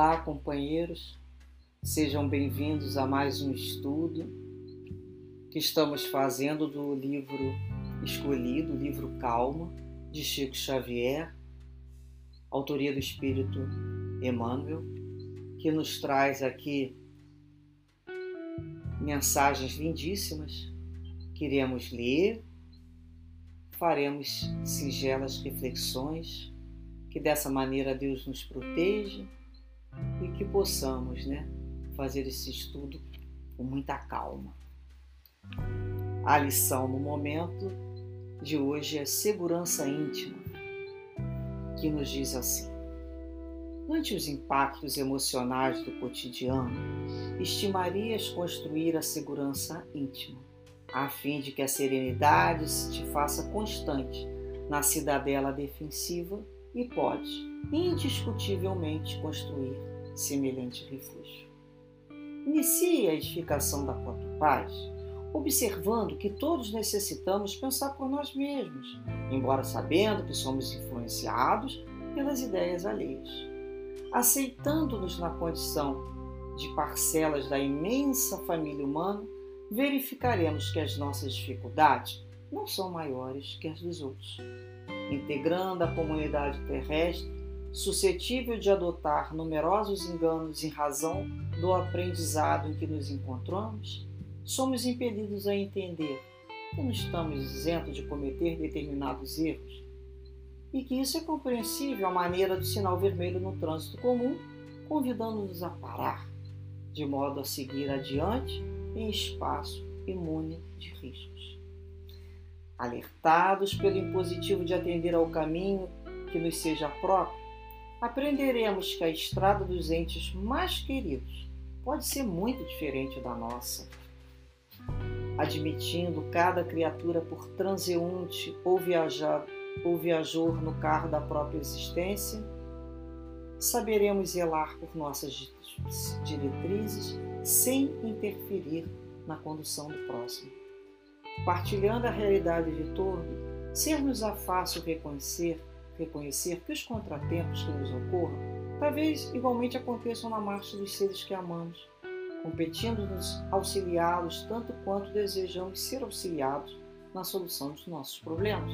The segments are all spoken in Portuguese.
Olá, companheiros, sejam bem-vindos a mais um estudo que estamos fazendo do livro escolhido, o livro Calma, de Chico Xavier, autoria do Espírito Emmanuel, que nos traz aqui mensagens lindíssimas que iremos ler, faremos singelas reflexões, que dessa maneira Deus nos proteja e que possamos né, fazer esse estudo com muita calma. A lição no momento de hoje é segurança íntima, que nos diz assim: Ante os impactos emocionais do cotidiano, estimarias construir a segurança íntima, a fim de que a serenidade se te faça constante na cidadela defensiva e pode, indiscutivelmente, construir semelhante refúgio. Inicie a edificação da própria paz, observando que todos necessitamos pensar por nós mesmos, embora sabendo que somos influenciados pelas ideias alheias. Aceitando-nos na condição de parcelas da imensa família humana, verificaremos que as nossas dificuldades não são maiores que as dos outros. Integrando a comunidade terrestre, suscetível de adotar numerosos enganos em razão do aprendizado em que nos encontramos, somos impelidos a entender que não estamos isentos de cometer determinados erros e que isso é compreensível à maneira do sinal vermelho no trânsito comum, convidando-nos a parar, de modo a seguir adiante em espaço imune de riscos. Alertados pelo impositivo de atender ao caminho que nos seja próprio, aprenderemos que a estrada dos entes mais queridos pode ser muito diferente da nossa. Admitindo cada criatura por transeunte ou, viajar, ou viajor no carro da própria existência, saberemos zelar por nossas diretrizes sem interferir na condução do próximo. Partilhando a realidade de torno, ser-nos-á fácil reconhecer reconhecer que os contratempos que nos ocorram talvez igualmente aconteçam na marcha dos seres que amamos, competindo-nos auxiliá-los tanto quanto desejamos ser auxiliados na solução dos nossos problemas.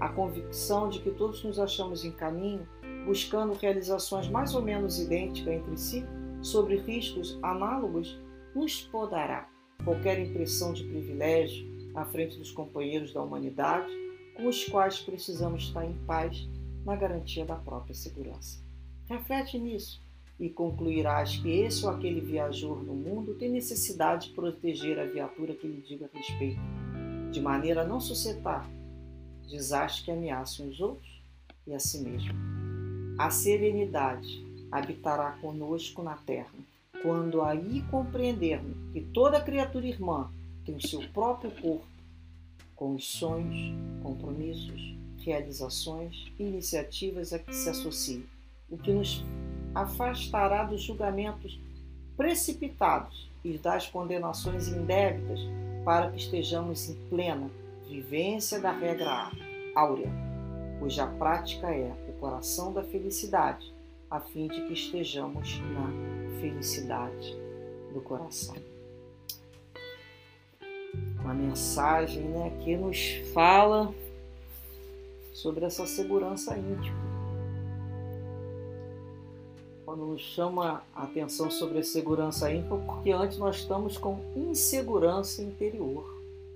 A convicção de que todos nos achamos em caminho, buscando realizações mais ou menos idênticas entre si, sobre riscos análogos, nos podará qualquer impressão de privilégio à frente dos companheiros da humanidade com os quais precisamos estar em paz na garantia da própria segurança. Reflete nisso e concluirás que esse ou aquele viajor no mundo tem necessidade de proteger a viatura que lhe diga respeito, de maneira a não suscitar desastres que ameaçam os outros e a si mesmo. A serenidade habitará conosco na terra, quando aí compreendermos que toda criatura irmã tem o seu próprio corpo com os sonhos, compromissos, realizações e iniciativas a que se associe, o que nos afastará dos julgamentos precipitados e das condenações indébitas para que estejamos em plena vivência da regra áurea, cuja prática é o coração da felicidade, a fim de que estejamos na felicidade do coração uma mensagem né, que nos fala sobre essa segurança íntima. Quando nos chama a atenção sobre a segurança íntima, porque antes nós estamos com insegurança interior.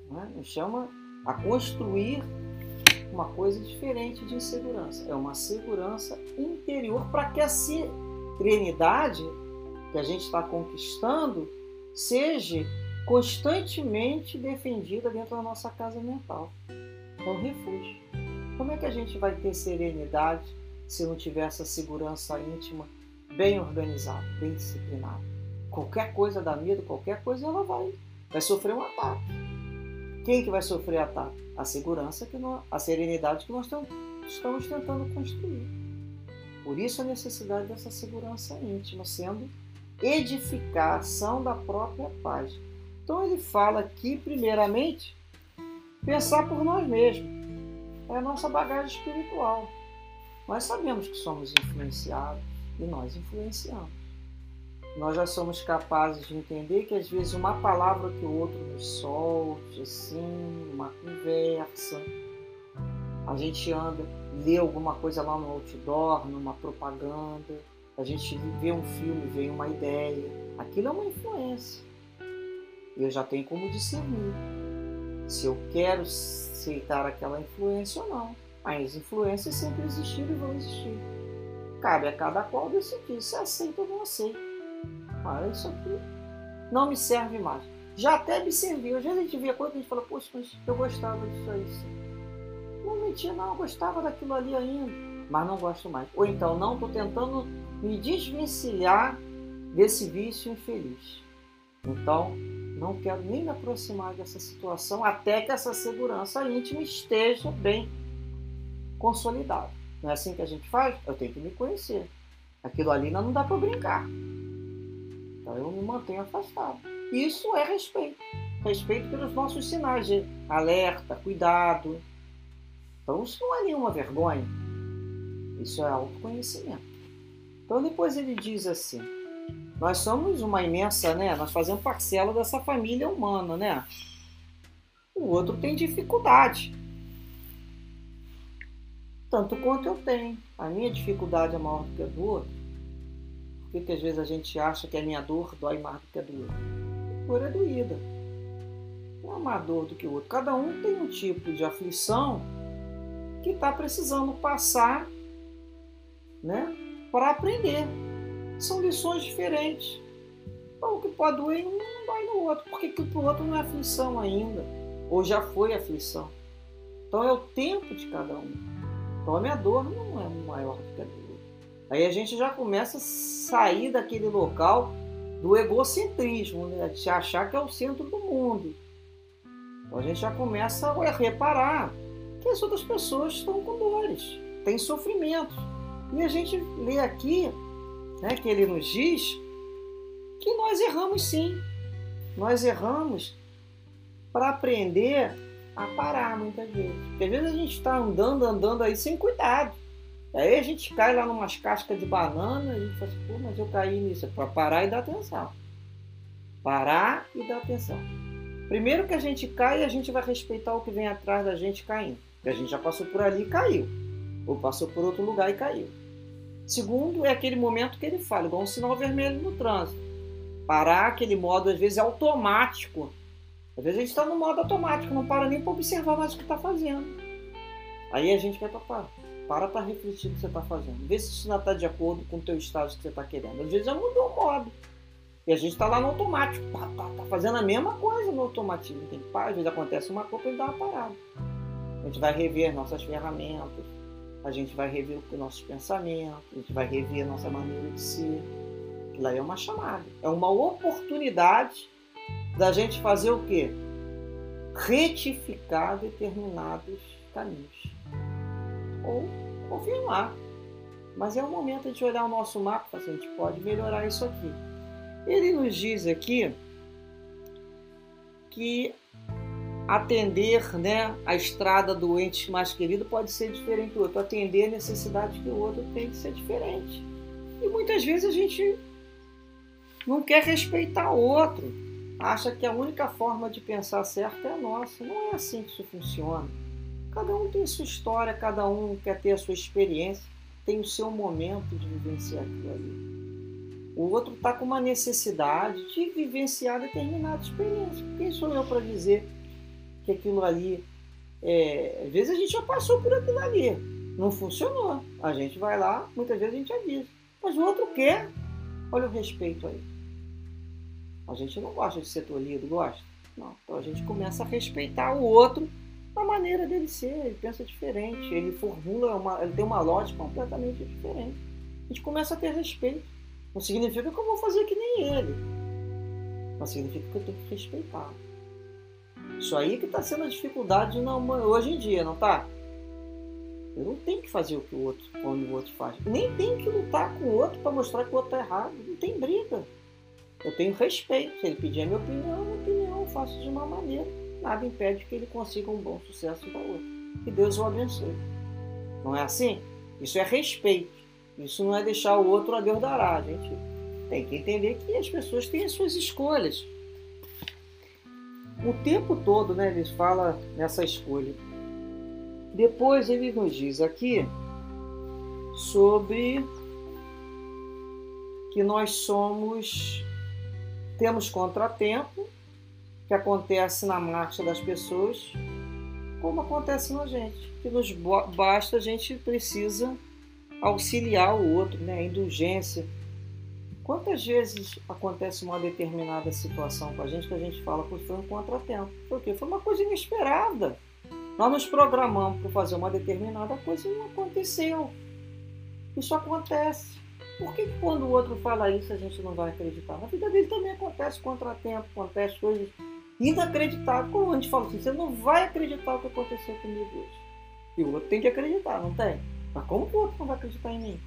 Né? Nos chama a construir uma coisa diferente de insegurança. É uma segurança interior para que a serenidade que a gente está conquistando seja constantemente defendida dentro da nossa casa mental. É um refúgio. Como é que a gente vai ter serenidade se não tiver essa segurança íntima bem organizada, bem disciplinada? Qualquer coisa dá medo, qualquer coisa ela vai, vai sofrer um ataque. Quem que vai sofrer ataque? A segurança, que nós, a serenidade que nós estamos tentando construir. Por isso a necessidade dessa segurança íntima, sendo edificação da própria paz. Então ele fala aqui, primeiramente, pensar por nós mesmos. É a nossa bagagem espiritual. Nós sabemos que somos influenciados, e nós influenciamos. Nós já somos capazes de entender que às vezes uma palavra que o outro nos solte, assim, uma conversa, a gente anda, lê alguma coisa lá no outdoor, numa propaganda, a gente vê um filme, vê uma ideia, aquilo é uma influência. Eu já tenho como discernir se eu quero aceitar aquela influência ou não. As influências sempre existiram e vão existir. Cabe a cada qual decidir se aceita ou não aceita. Ah, isso aqui não me serve mais. Já até me serviu. Às vezes a gente via coisa e a gente fala, poxa, mas eu gostava disso aí. Sim. Não mentia, não, eu gostava daquilo ali ainda, mas não gosto mais. Ou então, não, estou tentando me desvencilhar desse vício infeliz. Então, não quero nem me aproximar dessa situação até que essa segurança íntima esteja bem consolidada. Não é assim que a gente faz? Eu tenho que me conhecer. Aquilo ali não dá para brincar. Então eu me mantenho afastado. Isso é respeito. Respeito pelos nossos sinais de alerta, cuidado. Então isso não é nenhuma vergonha. Isso é autoconhecimento. Então depois ele diz assim: nós somos uma imensa, né? Nós fazemos parcela dessa família humana, né? O outro tem dificuldade. Tanto quanto eu tenho. A minha dificuldade é maior do que a do outro. Por que, às vezes a gente acha que a minha dor dói mais do que a do outro? A dor é doída. Não é mais dor do que o outro. Cada um tem um tipo de aflição que está precisando passar né, para aprender. São lições diferentes. Então, o que pode doer não dói no outro. Porque o outro não é aflição ainda. Ou já foi aflição. Então é o tempo de cada um. Então a minha dor não é maior do que a dele. Aí a gente já começa a sair daquele local do egocentrismo, né? de achar que é o centro do mundo. Então a gente já começa a reparar que as outras pessoas estão com dores, têm sofrimento. E a gente lê aqui né, que ele nos diz que nós erramos sim. Nós erramos para aprender a parar muitas vezes. Porque às vezes a gente está andando, andando aí sem cuidado. Aí a gente cai lá numas cascas de banana e fala assim, pô, mas eu caí nisso. É para parar e dar atenção. Parar e dar atenção. Primeiro que a gente cai, a gente vai respeitar o que vem atrás da gente caindo. Porque a gente já passou por ali e caiu. Ou passou por outro lugar e caiu. Segundo, é aquele momento que ele fala, igual um sinal vermelho no trânsito. Parar aquele modo, às vezes, automático às vezes a gente está no modo automático, não para nem para observar mais o que está fazendo. Aí a gente vai para para. Para para refletir o que você está fazendo. Vê se isso não está de acordo com o teu estágio que você está querendo. Às vezes já mudou o modo. E a gente está lá no automático. Tá, tá, tá, fazendo a mesma coisa no automatismo. Tem que parar. Às vezes acontece uma coisa e dá uma parada. A gente vai rever nossas ferramentas. A gente vai rever os nossos pensamentos. A gente vai rever a nossa maneira de ser. Aquilo aí é uma chamada. É uma oportunidade da gente fazer o quê? Retificar determinados caminhos. Ou confirmar. Mas é o momento de olhar o nosso mapa, a gente pode melhorar isso aqui. Ele nos diz aqui que atender né, a estrada do ente mais querido pode ser diferente do outro. Atender a necessidade que o outro tem que ser diferente. E muitas vezes a gente não quer respeitar o outro acha que a única forma de pensar certo é a nossa. Não é assim que isso funciona. Cada um tem sua história, cada um quer ter a sua experiência, tem o seu momento de vivenciar aquilo ali. O outro está com uma necessidade de vivenciar determinada experiência. Quem sou eu para dizer que aquilo ali. É... Às vezes a gente já passou por aquilo ali, não funcionou. A gente vai lá, muitas vezes a gente avisa. Mas o outro quer. Olha o respeito aí. A gente não gosta de ser tolhido, gosta? Não. Então a gente começa a respeitar o outro da maneira dele ser, ele pensa diferente, ele formula, uma, ele tem uma lógica completamente diferente. A gente começa a ter respeito. Não significa que eu vou fazer que nem ele, mas significa que eu tenho que respeitar. Isso aí que está sendo a dificuldade não, hoje em dia, não tá? Eu não tenho que fazer o que o outro, como o outro faz. Nem tenho que lutar com o outro para mostrar que o outro está errado. Não tem briga. Eu tenho respeito. Se ele pedir a minha opinião, a minha opinião eu faço de uma maneira. Nada impede que ele consiga um bom sucesso da outra. Que Deus o abençoe. Não é assim? Isso é respeito. Isso não é deixar o outro a Deus dará. A gente tem que entender que as pessoas têm as suas escolhas. O tempo todo, né, ele fala nessa escolha. Depois ele nos diz aqui sobre que nós somos temos contratempo que acontece na marcha das pessoas, como acontece na gente. Que nos basta, a gente precisa auxiliar o outro, né? A indulgência. Quantas vezes acontece uma determinada situação com a gente que a gente fala, que foi um contratempo? Porque foi uma coisa inesperada. Nós nos programamos para fazer uma determinada coisa e não aconteceu. Isso acontece. Por que, que quando o outro fala isso a gente não vai acreditar? Na vida dele também acontece contratempo, acontece coisas inacreditáveis. Como a gente fala assim, você não vai acreditar o que aconteceu comigo hoje. E o outro tem que acreditar, não tem? Mas como o outro não vai acreditar em mim?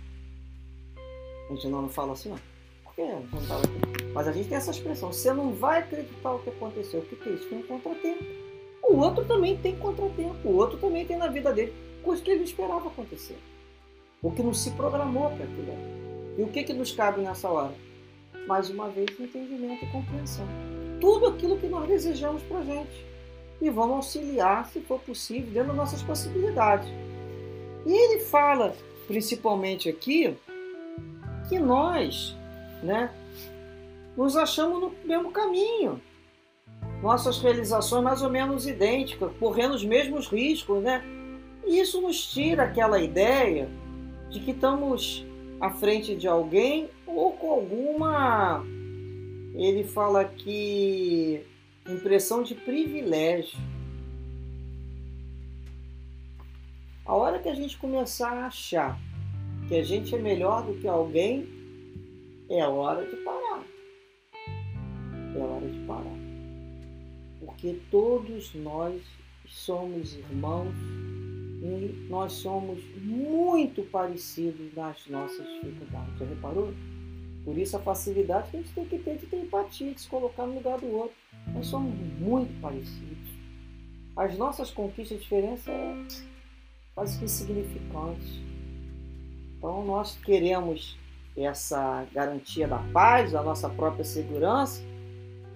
A gente não, não fala assim, não. Por que não aqui? Mas a gente tem essa expressão, você não vai acreditar o que aconteceu. O que, que é isso? Foi um contratempo. O outro também tem contratempo. O outro também tem na vida dele coisa que ele não esperava acontecer. O que não se programou para aquilo. E o que, que nos cabe nessa hora? Mais uma vez, entendimento e compreensão. Tudo aquilo que nós desejamos para a gente. E vamos auxiliar, se for possível, dentro das nossas possibilidades. E ele fala, principalmente aqui, que nós né, nos achamos no mesmo caminho. Nossas realizações mais ou menos idênticas, correndo os mesmos riscos, né? E isso nos tira aquela ideia de que estamos à frente de alguém ou com alguma. Ele fala aqui impressão de privilégio. A hora que a gente começar a achar que a gente é melhor do que alguém, é hora de parar. É hora de parar. Porque todos nós somos irmãos e nós somos muito parecidos nas nossas dificuldades. Já reparou? Por isso a facilidade que a gente tem que ter de ter empatia, de se colocar no lugar do outro. Nós somos muito parecidos. As nossas conquistas, a diferença é quase que. Então nós queremos essa garantia da paz, da nossa própria segurança,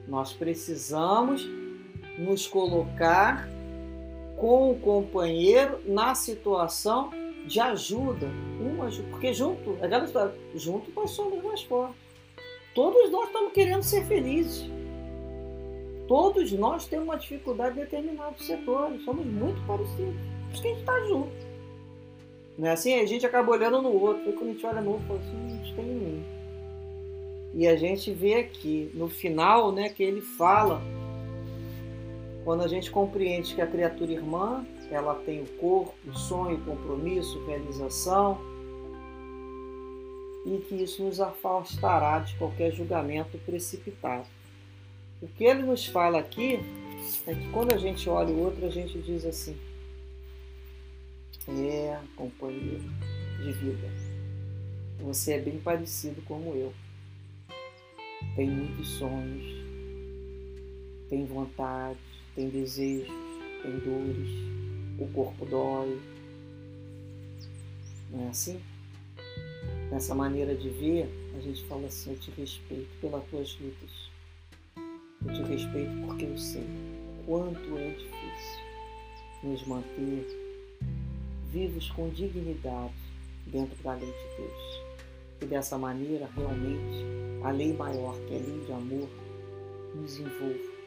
nós precisamos nos colocar com o companheiro na situação de ajuda, uma, porque junto, é aquela história, junto nós somos mais fortes. Todos nós estamos querendo ser felizes. Todos nós temos uma dificuldade em determinados setores, somos muito parecidos. Por isso que a gente está junto. Não é assim? A gente acaba olhando no outro, e quando a gente olha no outro, fala assim, isso tem em mim. E a gente vê aqui, no final, né, que ele fala quando a gente compreende que a criatura irmã, ela tem o corpo, o sonho, o compromisso, realização, e que isso nos afastará de qualquer julgamento precipitado. O que ele nos fala aqui é que quando a gente olha o outro, a gente diz assim: é, companheiro de vida, você é bem parecido como eu. Tem muitos sonhos, tem vontade, tem desejos, tem dores, o corpo dói. Não é assim? Nessa maneira de ver, a gente fala assim: eu te respeito pelas tuas lutas. Eu te respeito porque eu sei quanto é difícil nos manter vivos com dignidade dentro da lei de Deus. E dessa maneira, realmente, a lei maior, que é a lei de amor, nos envolva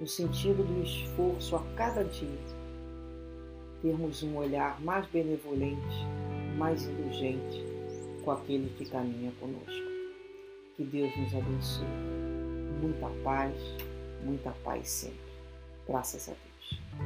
no sentido do esforço a cada dia, termos um olhar mais benevolente, mais indulgente com aquele que caminha conosco. Que Deus nos abençoe. Muita paz, muita paz sempre. Graças a Deus.